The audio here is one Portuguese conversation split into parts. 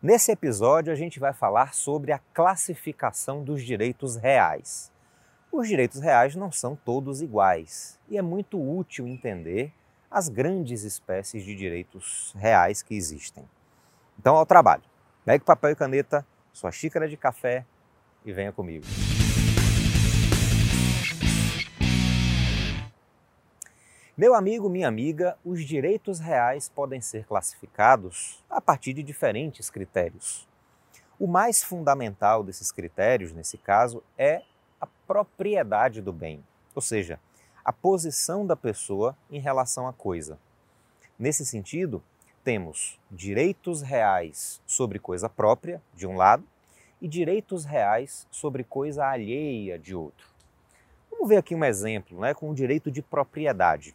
Nesse episódio, a gente vai falar sobre a classificação dos direitos reais. Os direitos reais não são todos iguais e é muito útil entender as grandes espécies de direitos reais que existem. Então, ao trabalho. Pegue papel e caneta, sua xícara de café e venha comigo. Meu amigo, minha amiga, os direitos reais podem ser classificados a partir de diferentes critérios. O mais fundamental desses critérios, nesse caso, é a propriedade do bem, ou seja, a posição da pessoa em relação à coisa. Nesse sentido, temos direitos reais sobre coisa própria, de um lado, e direitos reais sobre coisa alheia, de outro. Vamos ver aqui um exemplo né, com o direito de propriedade.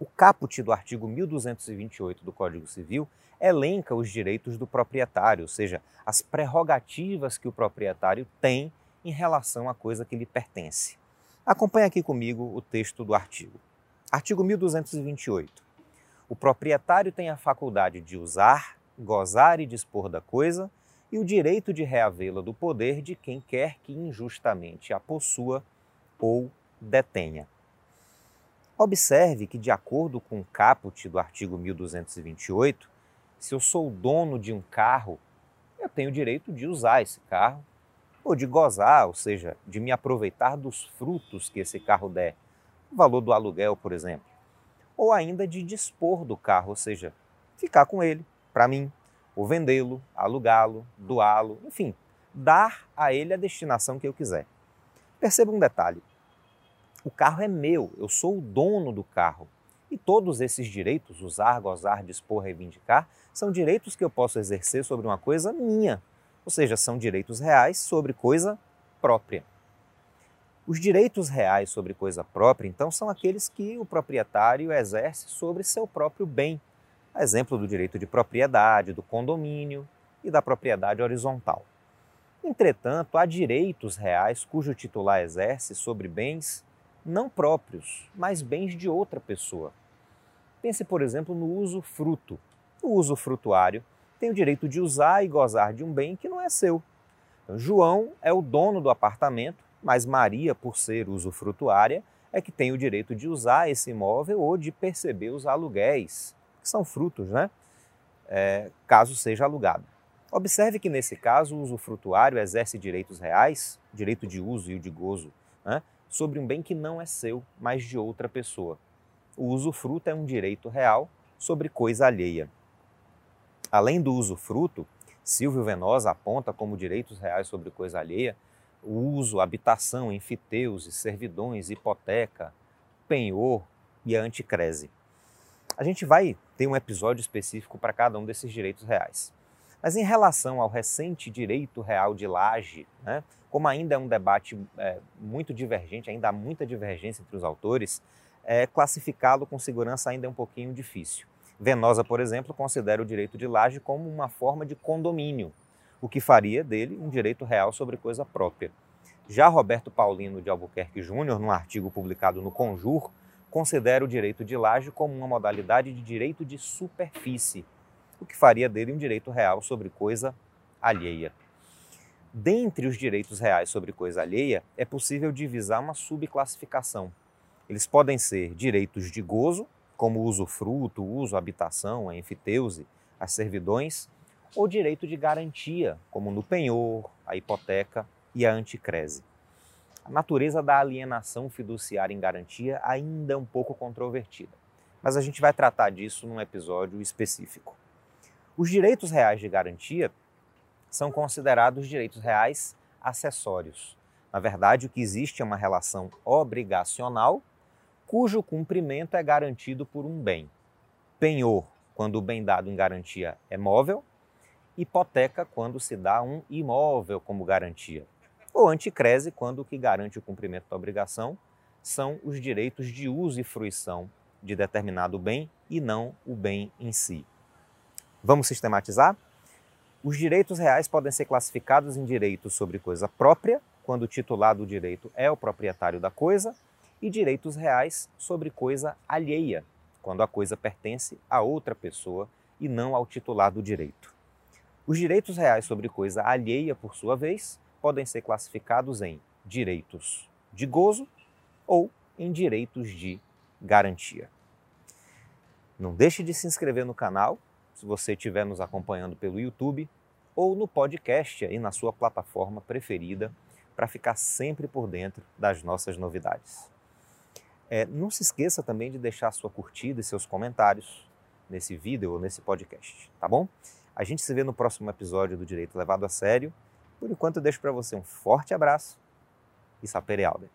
O caput do artigo 1228 do Código Civil elenca os direitos do proprietário, ou seja, as prerrogativas que o proprietário tem em relação à coisa que lhe pertence. Acompanhe aqui comigo o texto do artigo. Artigo 1228. O proprietário tem a faculdade de usar, gozar e dispor da coisa e o direito de reavê-la do poder de quem quer que injustamente a possua ou detenha. Observe que, de acordo com o caput do artigo 1228, se eu sou dono de um carro, eu tenho o direito de usar esse carro, ou de gozar, ou seja, de me aproveitar dos frutos que esse carro der, o valor do aluguel, por exemplo, ou ainda de dispor do carro, ou seja, ficar com ele, para mim, ou vendê-lo, alugá-lo, doá-lo, enfim, dar a ele a destinação que eu quiser. Perceba um detalhe: o carro é meu, eu sou o dono do carro. E todos esses direitos, usar, gozar, dispor, reivindicar, são direitos que eu posso exercer sobre uma coisa minha. Ou seja, são direitos reais sobre coisa própria. Os direitos reais sobre coisa própria, então, são aqueles que o proprietário exerce sobre seu próprio bem. exemplo do direito de propriedade, do condomínio e da propriedade horizontal. Entretanto, há direitos reais cujo titular exerce sobre bens não próprios, mas bens de outra pessoa. Pense, por exemplo, no uso fruto. O uso frutuário tem o direito de usar e gozar de um bem que não é seu. Então, João é o dono do apartamento, mas Maria, por ser usufrutuária, é que tem o direito de usar esse imóvel ou de perceber os aluguéis, que são frutos, né? É, caso seja alugado. Observe que nesse caso o usufrutuário exerce direitos reais, direito de uso e o de gozo, né? Sobre um bem que não é seu, mas de outra pessoa. O usufruto é um direito real sobre coisa alheia. Além do usufruto, Silvio Venosa aponta como direitos reais sobre coisa alheia o uso, habitação, enfiteuse, servidões, hipoteca, penhor e a anticrese. A gente vai ter um episódio específico para cada um desses direitos reais. Mas em relação ao recente direito real de laje, né, como ainda é um debate é, muito divergente, ainda há muita divergência entre os autores, é, classificá-lo com segurança ainda é um pouquinho difícil. Venosa, por exemplo, considera o direito de laje como uma forma de condomínio, o que faria dele um direito real sobre coisa própria. Já Roberto Paulino de Albuquerque Júnior, num artigo publicado no Conjur, considera o direito de laje como uma modalidade de direito de superfície, o que faria dele um direito real sobre coisa alheia. Dentre os direitos reais sobre coisa alheia, é possível divisar uma subclassificação. Eles podem ser direitos de gozo, como usufruto, uso, habitação, a enfiteuse, as servidões, ou direito de garantia, como no penhor, a hipoteca e a anticrese. A natureza da alienação fiduciária em garantia ainda é um pouco controvertida, mas a gente vai tratar disso num episódio específico. Os direitos reais de garantia são considerados direitos reais acessórios. Na verdade, o que existe é uma relação obrigacional cujo cumprimento é garantido por um bem. Penhor, quando o bem dado em garantia é móvel, hipoteca, quando se dá um imóvel como garantia. Ou anticrese, quando o que garante o cumprimento da obrigação são os direitos de uso e fruição de determinado bem e não o bem em si. Vamos sistematizar? Os direitos reais podem ser classificados em direitos sobre coisa própria, quando o titular do direito é o proprietário da coisa, e direitos reais sobre coisa alheia, quando a coisa pertence a outra pessoa e não ao titular do direito. Os direitos reais sobre coisa alheia, por sua vez, podem ser classificados em direitos de gozo ou em direitos de garantia. Não deixe de se inscrever no canal, se você estiver nos acompanhando pelo YouTube ou no podcast aí na sua plataforma preferida, para ficar sempre por dentro das nossas novidades. É, não se esqueça também de deixar sua curtida e seus comentários nesse vídeo ou nesse podcast, tá bom? A gente se vê no próximo episódio do Direito Levado a Sério. Por enquanto, eu deixo para você um forte abraço e sapere aude.